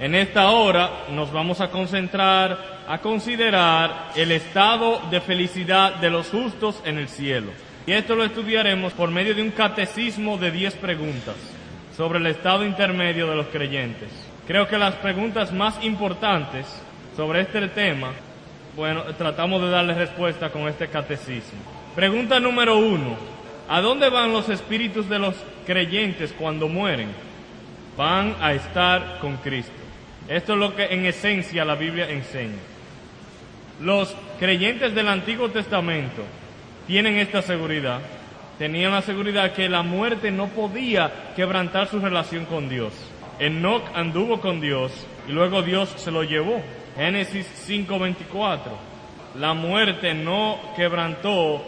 En esta hora nos vamos a concentrar a considerar el estado de felicidad de los justos en el cielo. Y esto lo estudiaremos por medio de un catecismo de 10 preguntas sobre el estado intermedio de los creyentes. Creo que las preguntas más importantes sobre este tema, bueno, tratamos de darle respuesta con este catecismo. Pregunta número uno. ¿A dónde van los espíritus de los creyentes cuando mueren? Van a estar con Cristo. Esto es lo que en esencia la Biblia enseña. Los creyentes del Antiguo Testamento tienen esta seguridad, tenían la seguridad que la muerte no podía quebrantar su relación con Dios. Enoch anduvo con Dios y luego Dios se lo llevó. Génesis 5:24. La muerte no quebrantó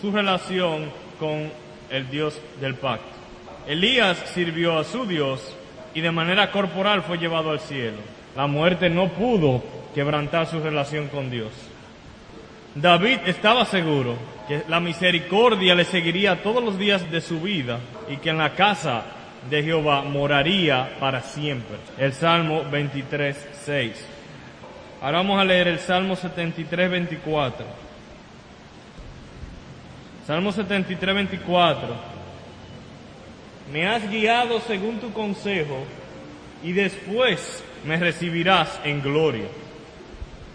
su relación con el Dios del pacto. Elías sirvió a su Dios y de manera corporal fue llevado al cielo. La muerte no pudo quebrantar su relación con Dios. David estaba seguro que la misericordia le seguiría todos los días de su vida y que en la casa de Jehová moraría para siempre. El Salmo 23, 6. Ahora vamos a leer el Salmo 73, 24. Salmo 73, 24. Me has guiado según tu consejo y después me recibirás en gloria.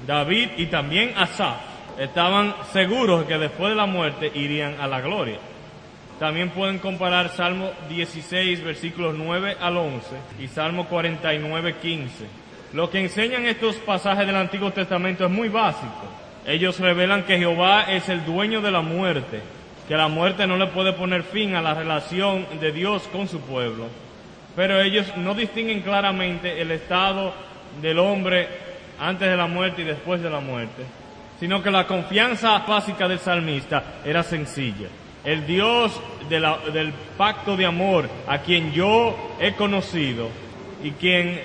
David y también Asaf estaban seguros que después de la muerte irían a la gloria. También pueden comparar Salmo 16, versículos 9 al 11 y Salmo 49, 15. Lo que enseñan estos pasajes del Antiguo Testamento es muy básico. Ellos revelan que Jehová es el dueño de la muerte, que la muerte no le puede poner fin a la relación de Dios con su pueblo. Pero ellos no distinguen claramente el estado del hombre antes de la muerte y después de la muerte sino que la confianza básica del salmista era sencilla. El Dios del pacto de amor a quien yo he conocido y quien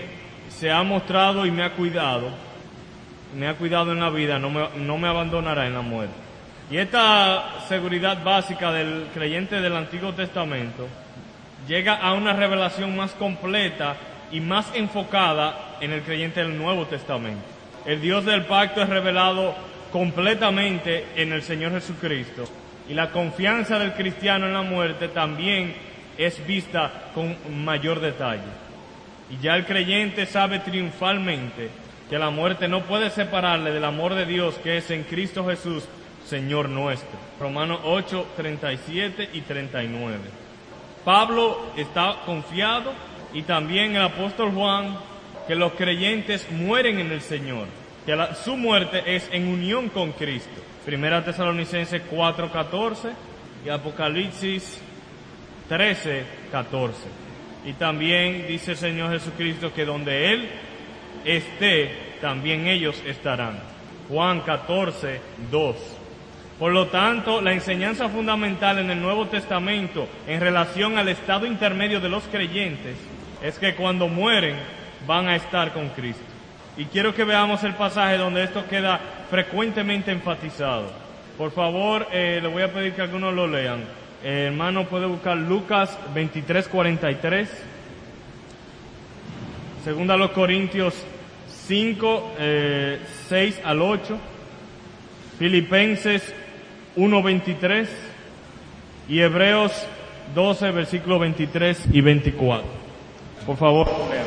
se ha mostrado y me ha cuidado, me ha cuidado en la vida, no me, no me abandonará en la muerte. Y esta seguridad básica del creyente del Antiguo Testamento llega a una revelación más completa y más enfocada en el creyente del Nuevo Testamento. El Dios del pacto es revelado completamente en el Señor Jesucristo. Y la confianza del cristiano en la muerte también es vista con mayor detalle. Y ya el creyente sabe triunfalmente que la muerte no puede separarle del amor de Dios que es en Cristo Jesús, Señor nuestro. Romanos 8, 37 y 39. Pablo está confiado y también el apóstol Juan que los creyentes mueren en el Señor que su muerte es en unión con Cristo. Primera Tesalonicenses 4:14 y Apocalipsis 13:14. Y también dice el Señor Jesucristo que donde Él esté, también ellos estarán. Juan 14:2. Por lo tanto, la enseñanza fundamental en el Nuevo Testamento en relación al estado intermedio de los creyentes es que cuando mueren van a estar con Cristo. Y quiero que veamos el pasaje donde esto queda frecuentemente enfatizado. Por favor, eh, le voy a pedir que algunos lo lean. Eh, hermano puede buscar Lucas 23, 43. Segunda a los Corintios 5, 6 eh, al 8. Filipenses 1, 23. Y Hebreos 12, versículos 23 y 24. Por favor, lean.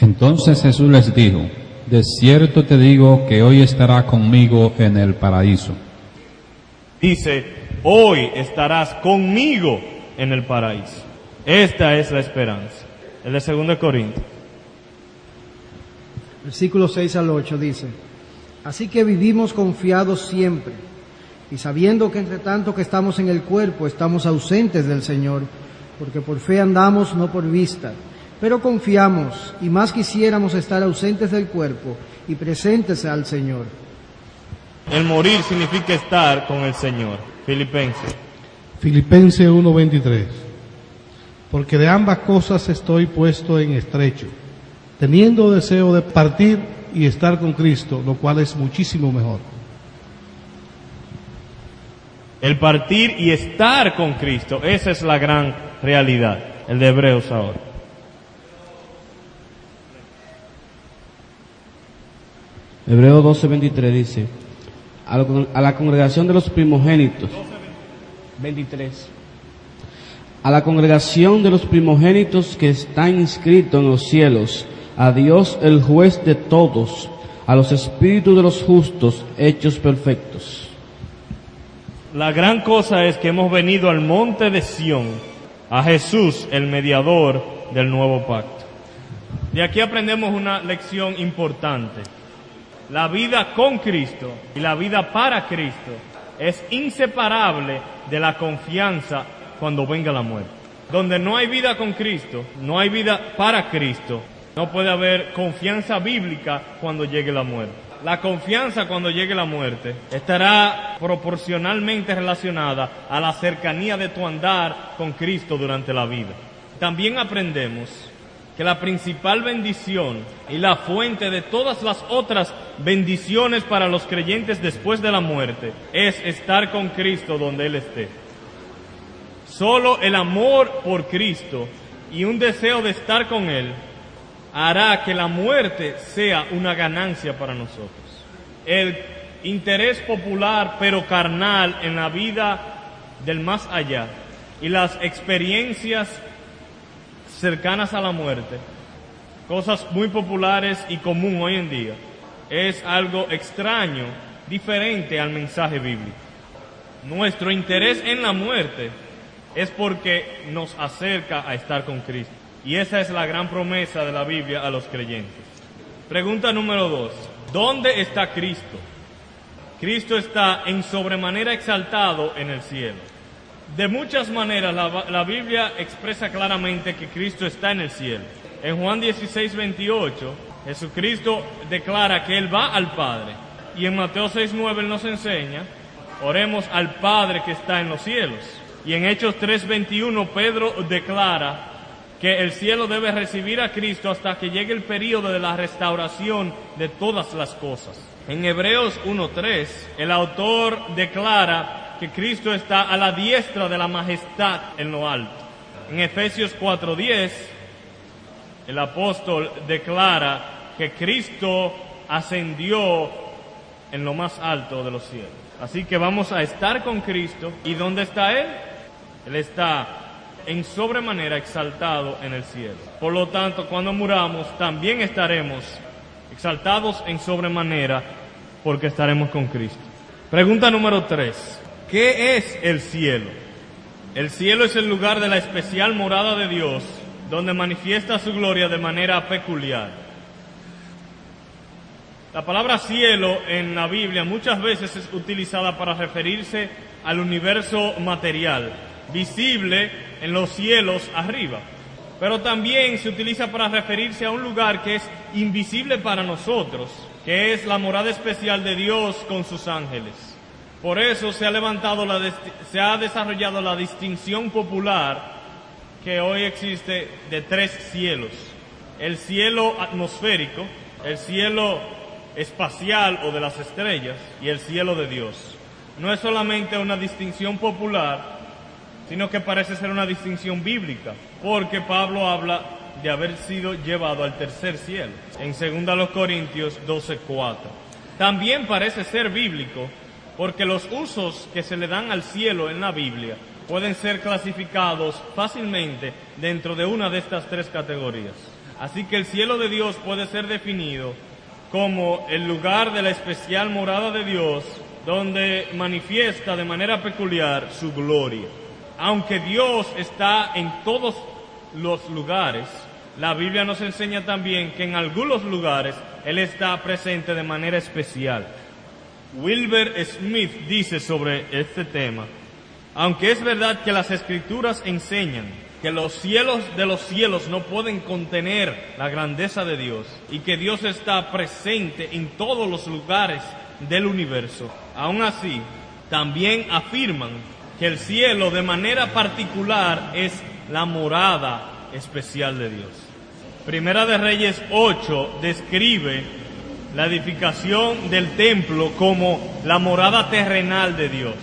Entonces Jesús les dijo, de cierto te digo que hoy estará conmigo en el paraíso. Dice, hoy estarás conmigo en el paraíso. Esta es la esperanza. El de 2 Corintios. Versículo 6 al 8 dice, Así que vivimos confiados siempre, y sabiendo que entre tanto que estamos en el cuerpo estamos ausentes del Señor, porque por fe andamos, no por vista. Pero confiamos y más quisiéramos estar ausentes del cuerpo y presentes al Señor. El morir significa estar con el Señor. Filipenses. Filipenses 1:23. Porque de ambas cosas estoy puesto en estrecho, teniendo deseo de partir y estar con Cristo, lo cual es muchísimo mejor. El partir y estar con Cristo, esa es la gran realidad. El de Hebreos ahora. Hebreo 12:23 dice, a, la- a la congregación de los primogénitos, 23, a la congregación de los primogénitos que están inscritos en los cielos, a Dios el juez de todos, a los espíritus de los justos hechos perfectos. La gran cosa es que hemos venido al monte de Sión, a Jesús, el mediador del nuevo pacto. De aquí aprendemos una lección importante. La vida con Cristo y la vida para Cristo es inseparable de la confianza cuando venga la muerte. Donde no hay vida con Cristo, no hay vida para Cristo, no puede haber confianza bíblica cuando llegue la muerte. La confianza cuando llegue la muerte estará proporcionalmente relacionada a la cercanía de tu andar con Cristo durante la vida. También aprendemos que la principal bendición y la fuente de todas las otras bendiciones para los creyentes después de la muerte es estar con Cristo donde Él esté. Solo el amor por Cristo y un deseo de estar con Él hará que la muerte sea una ganancia para nosotros. El interés popular pero carnal en la vida del más allá y las experiencias cercanas a la muerte, cosas muy populares y común hoy en día, es algo extraño, diferente al mensaje bíblico. Nuestro interés en la muerte es porque nos acerca a estar con Cristo. Y esa es la gran promesa de la Biblia a los creyentes. Pregunta número dos. ¿Dónde está Cristo? Cristo está en sobremanera exaltado en el cielo. De muchas maneras la, Biblia expresa claramente que Cristo está en el cielo. En Juan 16, 28, Jesucristo declara que Él va al Padre. Y en Mateo 6, 9 Él nos enseña, oremos al Padre que está en los cielos. Y en Hechos 3, 21 Pedro declara que el cielo debe recibir a Cristo hasta que llegue el periodo de la restauración de todas las cosas. En Hebreos 1.3, el autor declara que Cristo está a la diestra de la majestad en lo alto. En Efesios 4.10, el apóstol declara que Cristo ascendió en lo más alto de los cielos. Así que vamos a estar con Cristo. ¿Y dónde está Él? Él está en sobremanera exaltado en el cielo. Por lo tanto, cuando muramos, también estaremos exaltados en sobremanera porque estaremos con Cristo. Pregunta número tres. ¿Qué es el cielo? El cielo es el lugar de la especial morada de Dios, donde manifiesta su gloria de manera peculiar. La palabra cielo en la Biblia muchas veces es utilizada para referirse al universo material, visible en los cielos arriba. Pero también se utiliza para referirse a un lugar que es invisible para nosotros, que es la morada especial de Dios con sus ángeles. Por eso se ha levantado la, se ha desarrollado la distinción popular que hoy existe de tres cielos. El cielo atmosférico, el cielo espacial o de las estrellas y el cielo de Dios. No es solamente una distinción popular, sino que parece ser una distinción bíblica, porque Pablo habla de haber sido llevado al tercer cielo, en 2 Corintios 12:4. También parece ser bíblico, porque los usos que se le dan al cielo en la Biblia pueden ser clasificados fácilmente dentro de una de estas tres categorías. Así que el cielo de Dios puede ser definido como el lugar de la especial morada de Dios, donde manifiesta de manera peculiar su gloria. Aunque Dios está en todos los lugares, la Biblia nos enseña también que en algunos lugares Él está presente de manera especial. Wilbur Smith dice sobre este tema, aunque es verdad que las escrituras enseñan que los cielos de los cielos no pueden contener la grandeza de Dios y que Dios está presente en todos los lugares del universo, aún así también afirman que el cielo de manera particular es la morada especial de Dios. Primera de Reyes 8 describe la edificación del templo como la morada terrenal de Dios.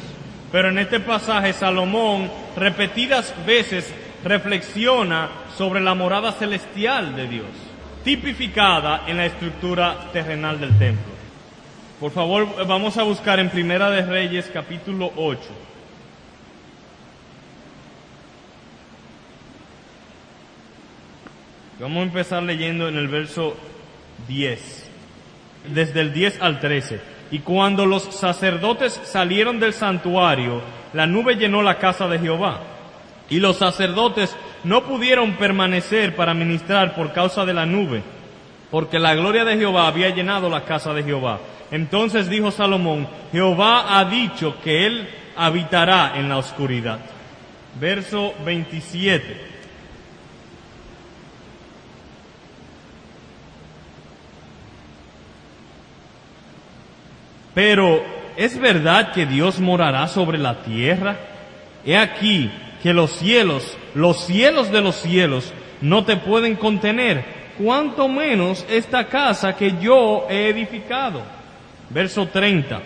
Pero en este pasaje Salomón repetidas veces reflexiona sobre la morada celestial de Dios, tipificada en la estructura terrenal del templo. Por favor, vamos a buscar en Primera de Reyes capítulo 8. Vamos a empezar leyendo en el verso 10, desde el 10 al 13. Y cuando los sacerdotes salieron del santuario, la nube llenó la casa de Jehová. Y los sacerdotes no pudieron permanecer para ministrar por causa de la nube, porque la gloria de Jehová había llenado la casa de Jehová. Entonces dijo Salomón, Jehová ha dicho que él habitará en la oscuridad. Verso 27. Pero, ¿es verdad que Dios morará sobre la tierra? He aquí que los cielos, los cielos de los cielos, no te pueden contener, cuanto menos esta casa que yo he edificado. Verso 30.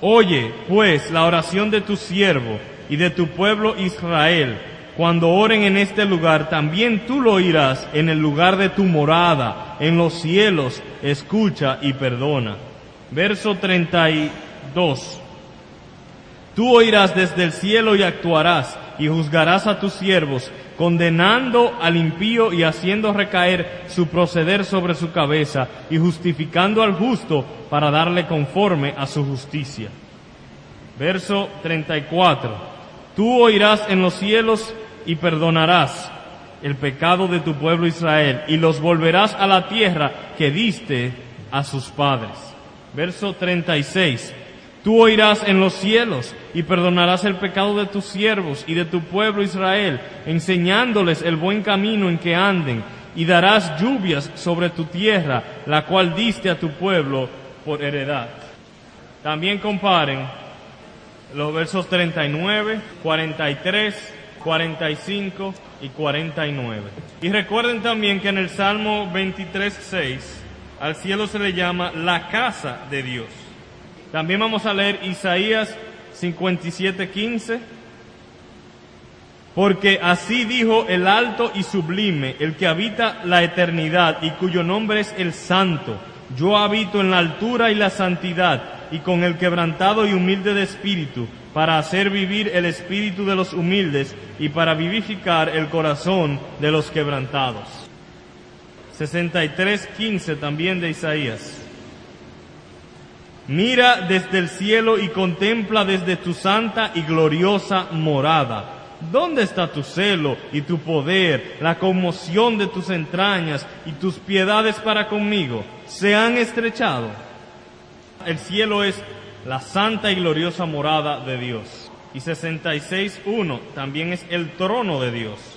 Oye, pues, la oración de tu siervo y de tu pueblo Israel, cuando oren en este lugar, también tú lo oirás en el lugar de tu morada, en los cielos, escucha y perdona. Verso 32. Tú oirás desde el cielo y actuarás y juzgarás a tus siervos, condenando al impío y haciendo recaer su proceder sobre su cabeza y justificando al justo para darle conforme a su justicia. Verso 34. Tú oirás en los cielos y perdonarás el pecado de tu pueblo Israel y los volverás a la tierra que diste a sus padres. Verso 36. Tú oirás en los cielos y perdonarás el pecado de tus siervos y de tu pueblo Israel, enseñándoles el buen camino en que anden, y darás lluvias sobre tu tierra, la cual diste a tu pueblo por heredad. También comparen los versos 39, 43, 45 y 49. Y recuerden también que en el Salmo 23, 6, al cielo se le llama la casa de Dios. También vamos a leer Isaías 57:15. Porque así dijo el alto y sublime, el que habita la eternidad y cuyo nombre es el santo. Yo habito en la altura y la santidad y con el quebrantado y humilde de espíritu, para hacer vivir el espíritu de los humildes y para vivificar el corazón de los quebrantados. 63.15 también de Isaías. Mira desde el cielo y contempla desde tu santa y gloriosa morada. ¿Dónde está tu celo y tu poder, la conmoción de tus entrañas y tus piedades para conmigo? ¿Se han estrechado? El cielo es la santa y gloriosa morada de Dios. Y 66.1 también es el trono de Dios.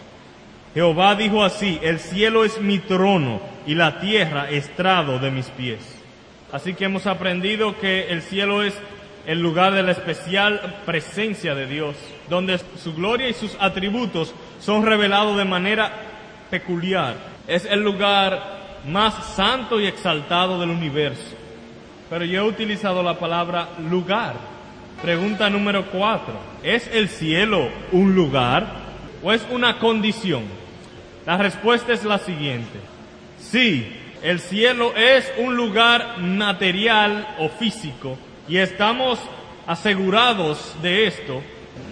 Jehová dijo así, el cielo es mi trono y la tierra estrado de mis pies. Así que hemos aprendido que el cielo es el lugar de la especial presencia de Dios, donde su gloria y sus atributos son revelados de manera peculiar. Es el lugar más santo y exaltado del universo. Pero yo he utilizado la palabra lugar. Pregunta número cuatro. ¿Es el cielo un lugar o es una condición? La respuesta es la siguiente. Sí, el cielo es un lugar material o físico y estamos asegurados de esto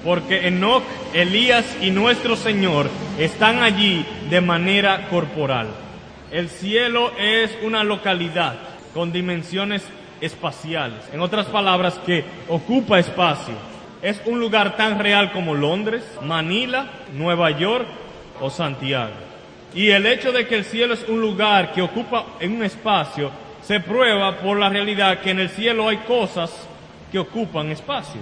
porque Enoch, Elías y nuestro Señor están allí de manera corporal. El cielo es una localidad con dimensiones espaciales. En otras palabras, que ocupa espacio. Es un lugar tan real como Londres, Manila, Nueva York o Santiago. Y el hecho de que el cielo es un lugar que ocupa un espacio se prueba por la realidad que en el cielo hay cosas que ocupan espacio.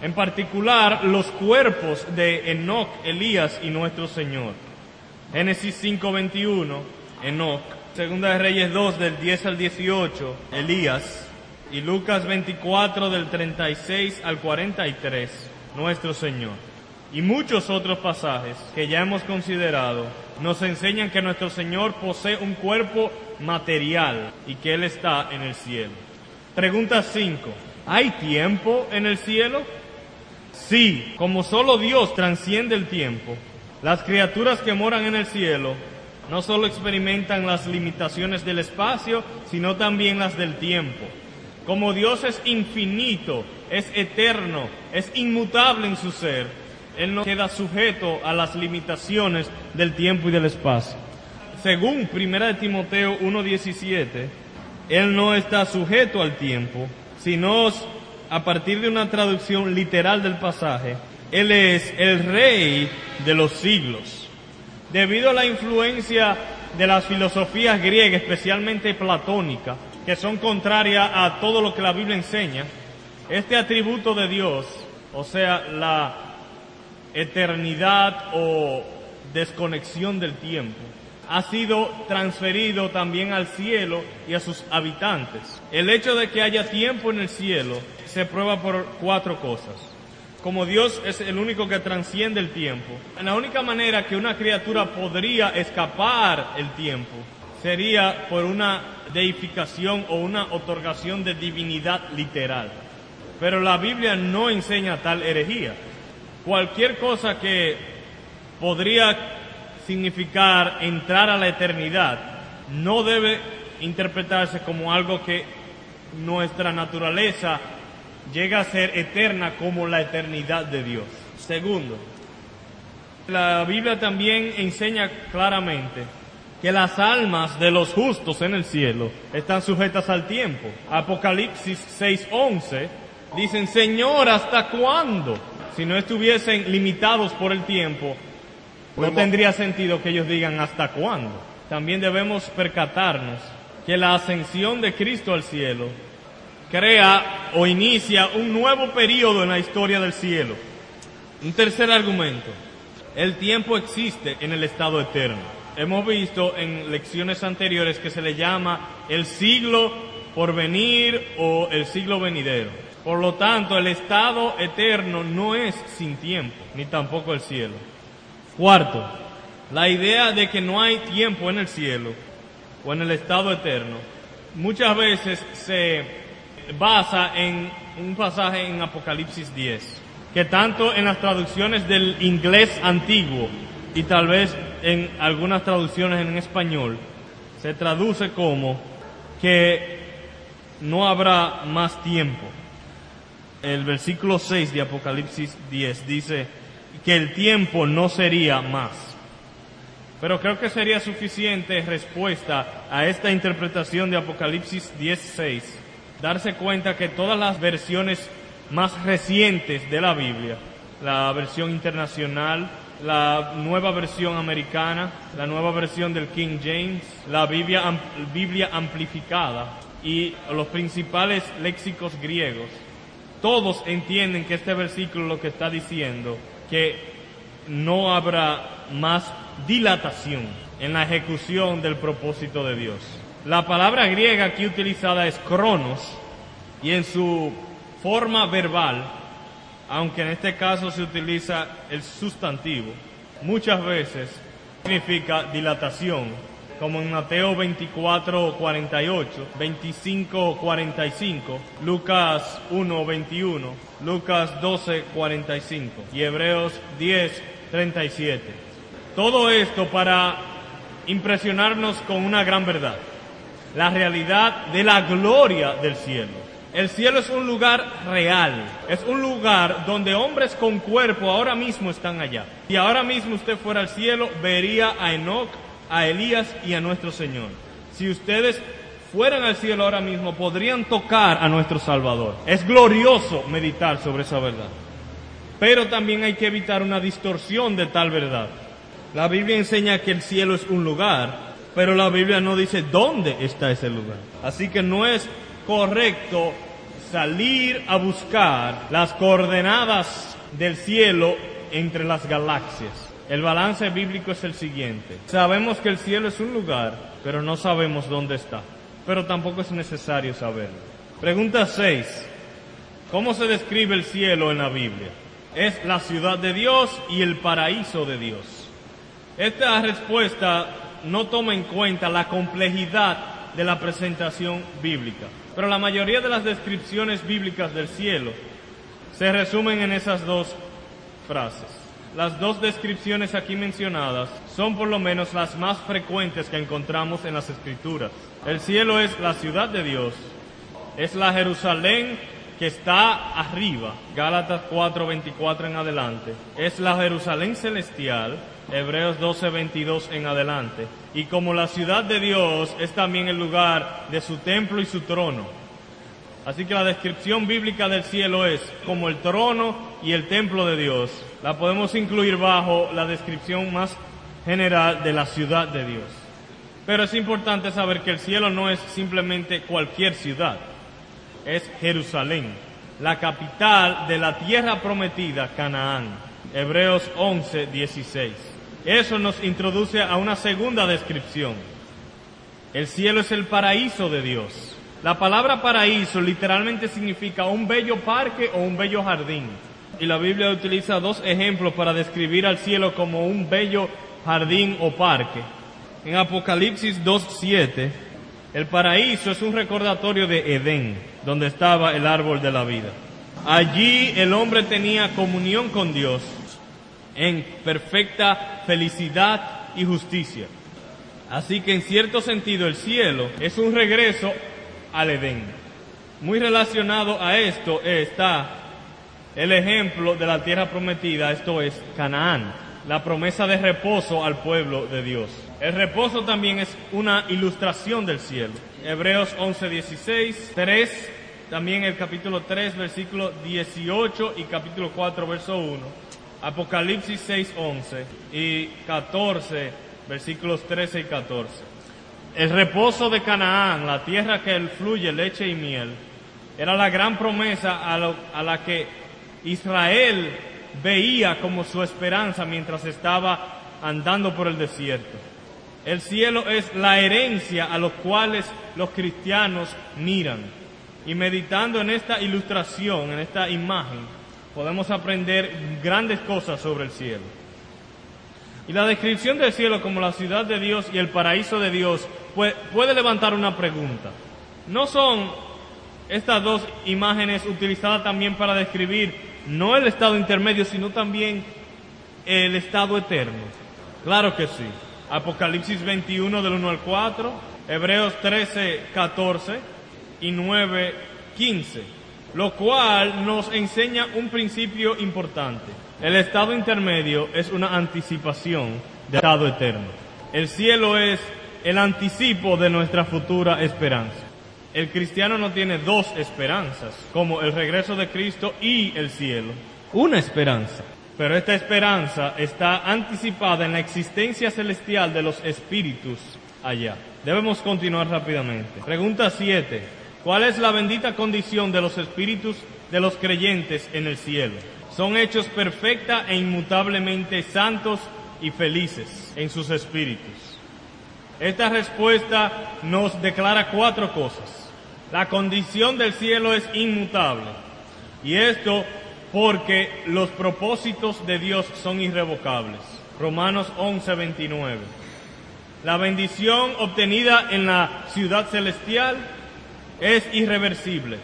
En particular, los cuerpos de Enoch, Elías y nuestro Señor. Génesis 5:21, Enoch. Segunda de Reyes 2 del 10 al 18, Elías. Y Lucas 24 del 36 al 43, nuestro Señor. Y muchos otros pasajes que ya hemos considerado nos enseñan que nuestro Señor posee un cuerpo material y que Él está en el cielo. Pregunta 5. ¿Hay tiempo en el cielo? Sí, como solo Dios transciende el tiempo, las criaturas que moran en el cielo no solo experimentan las limitaciones del espacio, sino también las del tiempo. Como Dios es infinito, es eterno, es inmutable en su ser, Él no queda sujeto a las limitaciones del tiempo y del espacio. Según 1 de Timoteo 1.17, Él no está sujeto al tiempo, sino a partir de una traducción literal del pasaje, Él es el rey de los siglos. Debido a la influencia de las filosofías griegas, especialmente platónica, que son contrarias a todo lo que la Biblia enseña, este atributo de Dios, o sea, la eternidad o desconexión del tiempo, ha sido transferido también al cielo y a sus habitantes. El hecho de que haya tiempo en el cielo se prueba por cuatro cosas. Como Dios es el único que transciende el tiempo, la única manera que una criatura podría escapar el tiempo sería por una deificación o una otorgación de divinidad literal. Pero la Biblia no enseña tal herejía. Cualquier cosa que podría significar entrar a la eternidad no debe interpretarse como algo que nuestra naturaleza llega a ser eterna como la eternidad de Dios. Segundo, la Biblia también enseña claramente que las almas de los justos en el cielo están sujetas al tiempo. Apocalipsis 6:11 dicen, Señor, ¿hasta cuándo? Si no estuviesen limitados por el tiempo, no tendría sentido que ellos digan hasta cuándo. También debemos percatarnos que la ascensión de Cristo al cielo crea o inicia un nuevo periodo en la historia del cielo. Un tercer argumento. El tiempo existe en el estado eterno hemos visto en lecciones anteriores que se le llama el siglo por venir o el siglo venidero. Por lo tanto, el estado eterno no es sin tiempo, ni tampoco el cielo. Cuarto, la idea de que no hay tiempo en el cielo o en el estado eterno muchas veces se basa en un pasaje en Apocalipsis 10, que tanto en las traducciones del inglés antiguo y tal vez en algunas traducciones en español se traduce como que no habrá más tiempo. El versículo 6 de Apocalipsis 10 dice que el tiempo no sería más. Pero creo que sería suficiente respuesta a esta interpretación de Apocalipsis 10.6, darse cuenta que todas las versiones más recientes de la Biblia, la versión internacional, la nueva versión americana, la nueva versión del King James, la Biblia, Biblia amplificada y los principales léxicos griegos, todos entienden que este versículo lo que está diciendo que no habrá más dilatación en la ejecución del propósito de Dios. La palabra griega aquí utilizada es cronos y en su forma verbal aunque en este caso se utiliza el sustantivo, muchas veces significa dilatación, como en Mateo 24, 48, 25, 45, Lucas 1, 21, Lucas 12, 45 y Hebreos 10, 37. Todo esto para impresionarnos con una gran verdad, la realidad de la gloria del cielo. El cielo es un lugar real, es un lugar donde hombres con cuerpo ahora mismo están allá. Si ahora mismo usted fuera al cielo, vería a Enoch, a Elías y a nuestro Señor. Si ustedes fueran al cielo ahora mismo, podrían tocar a nuestro Salvador. Es glorioso meditar sobre esa verdad. Pero también hay que evitar una distorsión de tal verdad. La Biblia enseña que el cielo es un lugar, pero la Biblia no dice dónde está ese lugar. Así que no es correcto salir a buscar las coordenadas del cielo entre las galaxias. El balance bíblico es el siguiente. Sabemos que el cielo es un lugar, pero no sabemos dónde está. Pero tampoco es necesario saberlo. Pregunta 6. ¿Cómo se describe el cielo en la Biblia? Es la ciudad de Dios y el paraíso de Dios. Esta respuesta no toma en cuenta la complejidad de la presentación bíblica. Pero la mayoría de las descripciones bíblicas del cielo se resumen en esas dos frases. las dos descripciones aquí mencionadas son por lo menos las más frecuentes que encontramos en las escrituras. El cielo es la ciudad de Dios, es la Jerusalén que está arriba, Gálatas 4:24 en adelante, es la Jerusalén celestial, Hebreos 12:22 en adelante, y como la ciudad de Dios es también el lugar de su templo y su trono. Así que la descripción bíblica del cielo es como el trono y el templo de Dios. La podemos incluir bajo la descripción más general de la ciudad de Dios. Pero es importante saber que el cielo no es simplemente cualquier ciudad, es Jerusalén, la capital de la tierra prometida, Canaán. Hebreos 11, 16. Eso nos introduce a una segunda descripción. El cielo es el paraíso de Dios. La palabra paraíso literalmente significa un bello parque o un bello jardín. Y la Biblia utiliza dos ejemplos para describir al cielo como un bello jardín o parque. En Apocalipsis 2.7, el paraíso es un recordatorio de Edén, donde estaba el árbol de la vida. Allí el hombre tenía comunión con Dios en perfecta felicidad y justicia. Así que en cierto sentido el cielo es un regreso al Edén. Muy relacionado a esto está el ejemplo de la tierra prometida, esto es Canaán, la promesa de reposo al pueblo de Dios. El reposo también es una ilustración del cielo. Hebreos 11, 16, 3, también el capítulo 3, versículo 18 y capítulo 4, verso 1. Apocalipsis 6, 11 y 14, versículos 13 y 14. El reposo de Canaán, la tierra que fluye leche y miel, era la gran promesa a, lo- a la que Israel veía como su esperanza mientras estaba andando por el desierto. El cielo es la herencia a los cuales los cristianos miran. Y meditando en esta ilustración, en esta imagen, podemos aprender grandes cosas sobre el cielo. Y la descripción del cielo como la ciudad de Dios y el paraíso de Dios puede, levantar una pregunta. ¿No son estas dos imágenes utilizadas también para describir no el estado intermedio, sino también el estado eterno? Claro que sí. Apocalipsis 21 del 1 al 4, Hebreos 13, 14 y 9, 15, lo cual nos enseña un principio importante. El estado intermedio es una anticipación del estado eterno. El cielo es el anticipo de nuestra futura esperanza. El cristiano no tiene dos esperanzas, como el regreso de Cristo y el cielo. Una esperanza. Pero esta esperanza está anticipada en la existencia celestial de los espíritus allá. Debemos continuar rápidamente. Pregunta 7. ¿Cuál es la bendita condición de los espíritus de los creyentes en el cielo? Son hechos perfecta e inmutablemente santos y felices en sus espíritus. Esta respuesta nos declara cuatro cosas. La condición del cielo es inmutable. Y esto porque los propósitos de Dios son irrevocables. Romanos 11, 29. La bendición obtenida en la ciudad celestial es irreversible.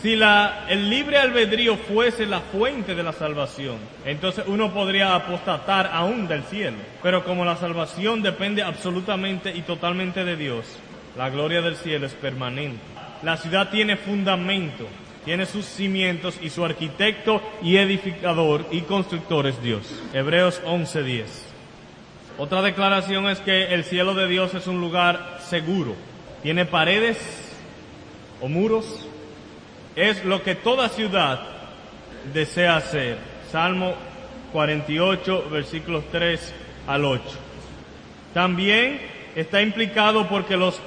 Si el libre albedrío fuese la fuente de la salvación, entonces uno podría apostatar aún del cielo. Pero como la salvación depende absolutamente y totalmente de Dios, la gloria del cielo es permanente. La ciudad tiene fundamento, tiene sus cimientos y su arquitecto y edificador y constructor es Dios. Hebreos 11:10. Otra declaración es que el cielo de Dios es un lugar seguro. Tiene paredes o muros. Es lo que toda ciudad desea hacer. Salmo 48, versículos 3 al 8. También está implicado porque los,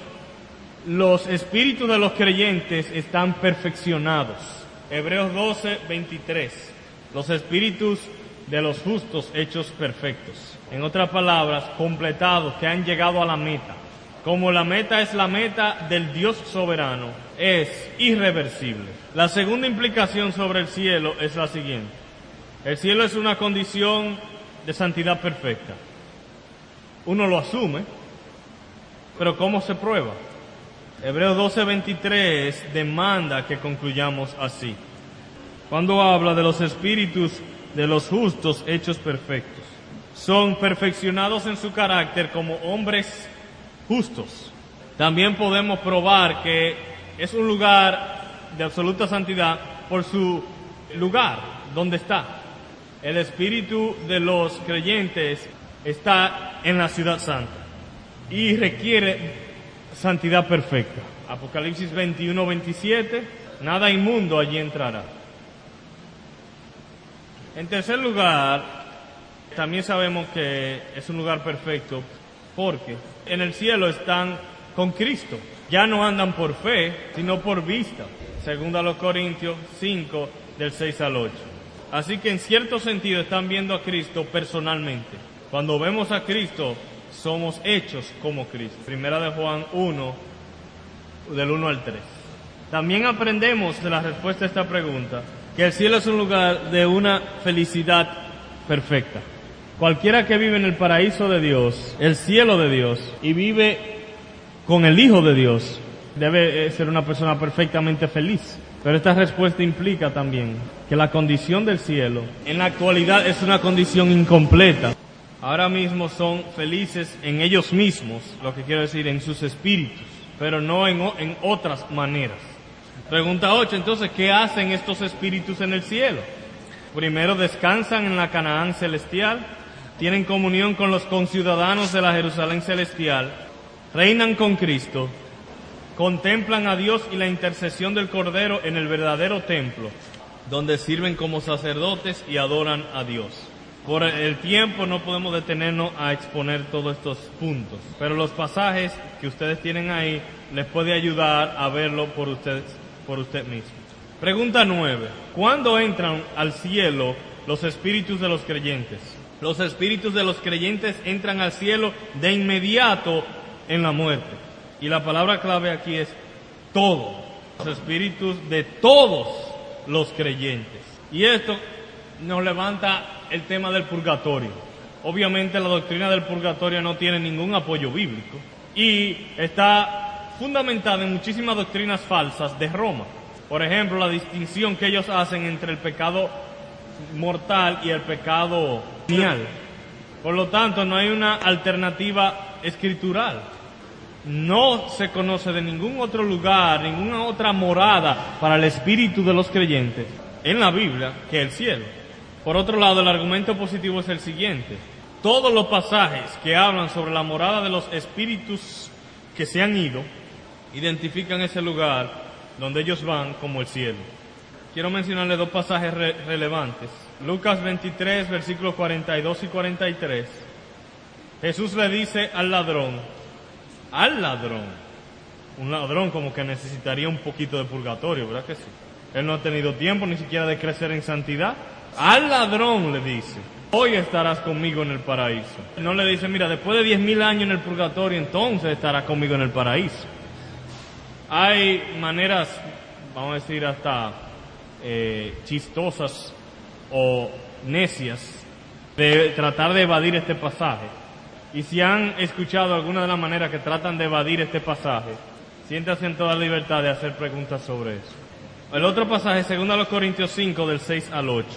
los espíritus de los creyentes están perfeccionados. Hebreos 12, 23. Los espíritus de los justos hechos perfectos. En otras palabras, completados, que han llegado a la meta. Como la meta es la meta del Dios soberano, es irreversible. La segunda implicación sobre el cielo es la siguiente. El cielo es una condición de santidad perfecta. Uno lo asume, pero ¿cómo se prueba? Hebreos 12:23 demanda que concluyamos así. Cuando habla de los espíritus de los justos hechos perfectos. Son perfeccionados en su carácter como hombres justos. También podemos probar que es un lugar de absoluta santidad por su lugar, donde está. El espíritu de los creyentes está en la ciudad santa y requiere santidad perfecta. Apocalipsis 21, 27, nada inmundo allí entrará. En tercer lugar, también sabemos que es un lugar perfecto porque en el cielo están con Cristo. Ya no andan por fe, sino por vista. Segundo a los Corintios 5, del 6 al 8. Así que en cierto sentido están viendo a Cristo personalmente. Cuando vemos a Cristo, somos hechos como Cristo. Primera de Juan 1, del 1 al 3. También aprendemos de la respuesta a esta pregunta que el cielo es un lugar de una felicidad perfecta. Cualquiera que vive en el paraíso de Dios, el cielo de Dios, y vive con el Hijo de Dios, debe eh, ser una persona perfectamente feliz. Pero esta respuesta implica también que la condición del cielo en la actualidad es una condición incompleta. Ahora mismo son felices en ellos mismos, lo que quiero decir, en sus espíritus, pero no en, otras maneras. Pregunta 8, entonces, ¿qué hacen estos espíritus en el cielo? Primero descansan en la Canaán celestial, tienen comunión con los conciudadanos de la Jerusalén celestial, reinan con Cristo, contemplan a Dios y la intercesión del Cordero en el verdadero templo, donde sirven como sacerdotes y adoran a Dios. Por el tiempo no podemos detenernos a exponer todos estos puntos, pero los pasajes que ustedes tienen ahí les puede ayudar a verlo por ustedes, por usted mismo. Pregunta nueve. ¿Cuándo entran al cielo los espíritus de los creyentes? Los espíritus de los creyentes entran al cielo de inmediato en la muerte. Y la palabra clave aquí es todos, los espíritus de todos los creyentes. Y esto nos levanta el tema del purgatorio. Obviamente la doctrina del purgatorio no tiene ningún apoyo bíblico y está fundamentada en muchísimas doctrinas falsas de Roma. Por ejemplo, la distinción que ellos hacen entre el pecado mortal y el pecado venial. Por lo tanto, no hay una alternativa escritural. No se conoce de ningún otro lugar, ninguna otra morada para el espíritu de los creyentes en la Biblia que el cielo. Por otro lado, el argumento positivo es el siguiente. Todos los pasajes que hablan sobre la morada de los espíritus que se han ido, identifican ese lugar donde ellos van como el cielo. Quiero mencionarle dos pasajes relevantes. Lucas 23, versículos 42 y 43. Jesús le dice al ladrón, al ladrón, un ladrón como que necesitaría un poquito de purgatorio, ¿verdad que sí? Él no ha tenido tiempo ni siquiera de crecer en santidad. Al ladrón le dice, hoy estarás conmigo en el paraíso. No le dice, mira, después de diez mil años en el purgatorio, entonces estarás conmigo en el paraíso. Hay maneras, vamos a decir, hasta eh, chistosas o necias de tratar de evadir este pasaje. Y si han escuchado alguna de las maneras que tratan de evadir este pasaje, siéntanse en toda libertad de hacer preguntas sobre eso. El otro pasaje, segundo a los Corintios 5, del 6 al 8.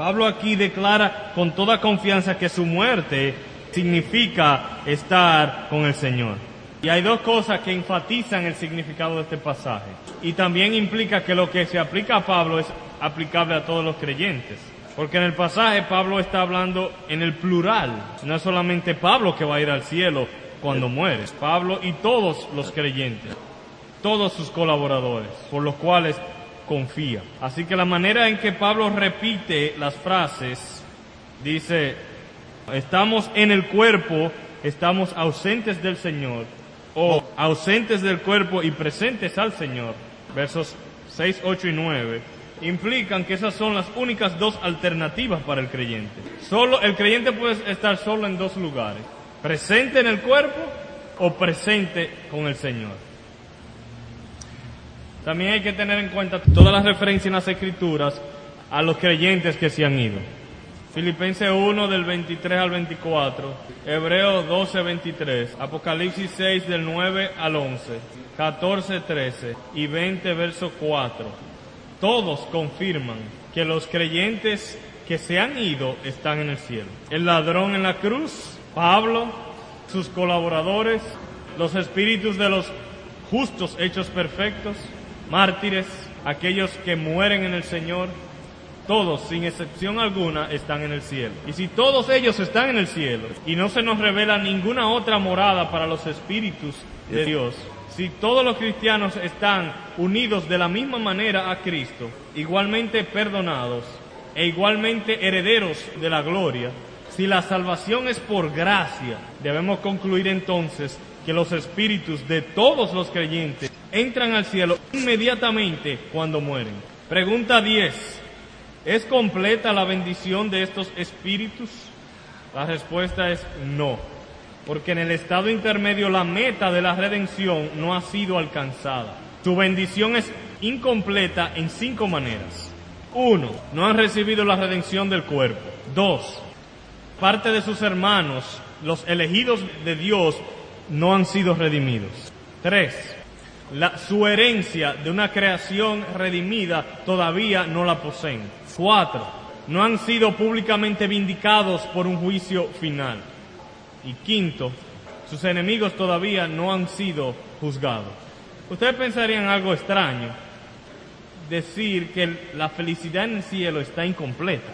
Pablo aquí declara con toda confianza que su muerte significa estar con el Señor. Y hay dos cosas que enfatizan el significado de este pasaje. Y también implica que lo que se aplica a Pablo es aplicable a todos los creyentes. Porque en el pasaje Pablo está hablando en el plural. No es solamente Pablo que va a ir al cielo cuando muere. Pablo y todos los creyentes. Todos sus colaboradores. Por los cuales confía. Así que la manera en que Pablo repite las frases, dice, estamos en el cuerpo, estamos ausentes del Señor, o ausentes del cuerpo y presentes al Señor, versos 6, 8 y 9, implican que esas son las únicas dos alternativas para el creyente. Solo, el creyente puede estar solo en dos lugares, presente en el cuerpo o presente con el Señor. También hay que tener en cuenta todas las referencias en las escrituras a los creyentes que se han ido. Filipenses 1 del 23 al 24, Hebreos 12, 23, Apocalipsis 6 del 9 al 11, 14, 13 y 20 verso 4. Todos confirman que los creyentes que se han ido están en el cielo. El ladrón en la cruz, Pablo, sus colaboradores, los espíritus de los justos hechos perfectos, mártires, aquellos que mueren en el Señor, todos, sin excepción alguna, están en el cielo. Y si todos ellos están en el cielo y no se nos revela ninguna otra morada para los espíritus de Dios, si todos los cristianos están unidos de la misma manera a Cristo, igualmente perdonados e igualmente herederos de la gloria, si la salvación es por gracia, debemos concluir entonces que los espíritus de todos los creyentes entran al cielo inmediatamente cuando mueren. Pregunta 10. ¿Es completa la bendición de estos espíritus? La respuesta es no, porque en el estado intermedio la meta de la redención no ha sido alcanzada. Su bendición es incompleta en cinco maneras. Uno, no han recibido la redención del cuerpo. Dos, parte de sus hermanos, los elegidos de Dios, no han sido redimidos. Tres, la, su herencia de una creación redimida todavía no la poseen. Cuatro, no han sido públicamente vindicados por un juicio final. Y quinto, sus enemigos todavía no han sido juzgados. Ustedes pensarían algo extraño, decir que la felicidad en el cielo está incompleta.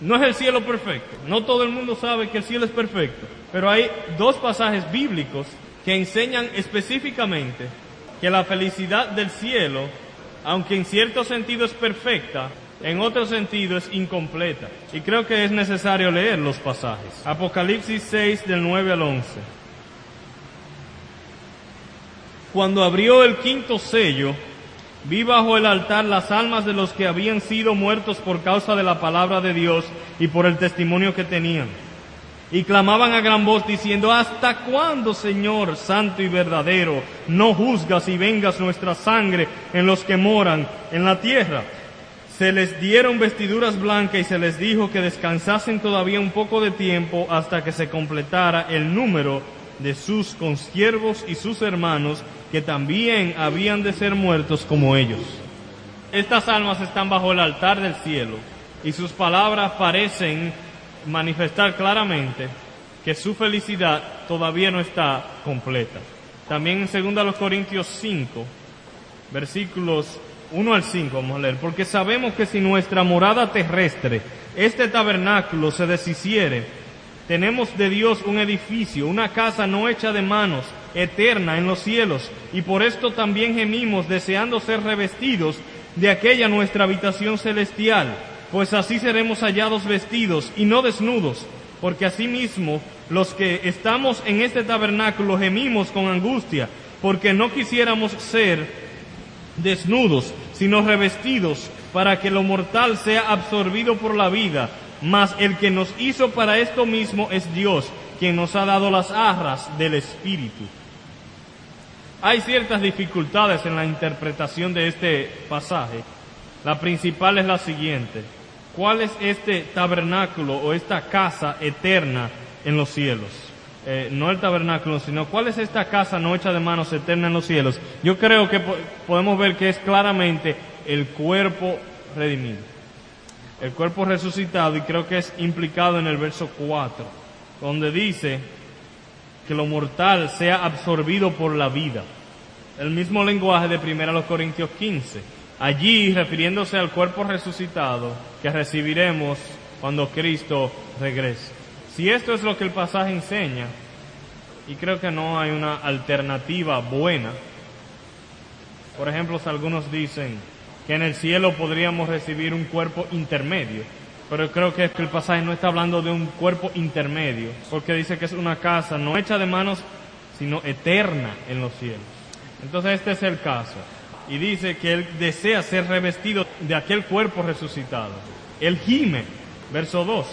No es el cielo perfecto, no todo el mundo sabe que el cielo es perfecto, pero hay dos pasajes bíblicos que enseñan específicamente que la felicidad del cielo, aunque en cierto sentido es perfecta, en otro sentido es incompleta. Y creo que es necesario leer los pasajes. Apocalipsis 6 del 9 al 11. Cuando abrió el quinto sello, vi bajo el altar las almas de los que habían sido muertos por causa de la palabra de Dios y por el testimonio que tenían. Y clamaban a gran voz diciendo, ¿hasta cuándo, Señor, santo y verdadero, no juzgas y vengas nuestra sangre en los que moran en la tierra? Se les dieron vestiduras blancas y se les dijo que descansasen todavía un poco de tiempo hasta que se completara el número de sus consiervos y sus hermanos que también habían de ser muertos como ellos. Estas almas están bajo el altar del cielo y sus palabras parecen manifestar claramente que su felicidad todavía no está completa. También en 2 Corintios 5, versículos 1 al 5, vamos a leer, porque sabemos que si nuestra morada terrestre, este tabernáculo se deshiciere, tenemos de Dios un edificio, una casa no hecha de manos, eterna en los cielos, y por esto también gemimos deseando ser revestidos de aquella nuestra habitación celestial, pues así seremos hallados vestidos y no desnudos, porque asimismo los que estamos en este tabernáculo gemimos con angustia, porque no quisiéramos ser desnudos, sino revestidos, para que lo mortal sea absorbido por la vida, mas el que nos hizo para esto mismo es Dios, quien nos ha dado las arras del Espíritu. Hay ciertas dificultades en la interpretación de este pasaje. La principal es la siguiente. ¿Cuál es este tabernáculo o esta casa eterna en los cielos? Eh, no el tabernáculo, sino cuál es esta casa no hecha de manos eterna en los cielos. Yo creo que po podemos ver que es claramente el cuerpo redimido, el cuerpo resucitado y creo que es implicado en el verso 4, donde dice que lo mortal sea absorbido por la vida. El mismo lenguaje de 1 Corintios 15. Allí, refiriéndose al cuerpo resucitado que recibiremos cuando Cristo regrese. Si esto es lo que el pasaje enseña, y creo que no hay una alternativa buena, por ejemplo, algunos dicen que en el cielo podríamos recibir un cuerpo intermedio, pero creo que el pasaje no está hablando de un cuerpo intermedio, porque dice que es una casa no hecha de manos, sino eterna en los cielos. Entonces este es el caso. Y dice que él desea ser revestido de aquel cuerpo resucitado. Él gime, verso 2.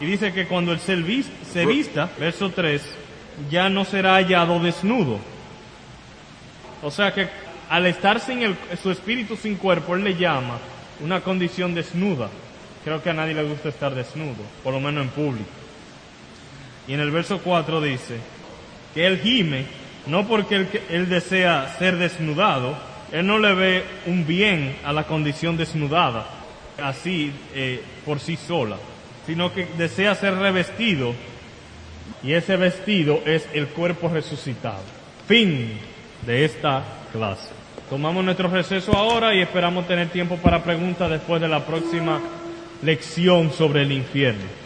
Y dice que cuando él se vista, verso 3, ya no será hallado desnudo. O sea que al estar sin el, su espíritu sin cuerpo, él le llama una condición desnuda. Creo que a nadie le gusta estar desnudo, por lo menos en público. Y en el verso 4 dice que él gime, no porque él, él desea ser desnudado, él no le ve un bien a la condición desnudada, así eh, por sí sola, sino que desea ser revestido y ese vestido es el cuerpo resucitado. Fin de esta clase. Tomamos nuestro receso ahora y esperamos tener tiempo para preguntas después de la próxima lección sobre el infierno.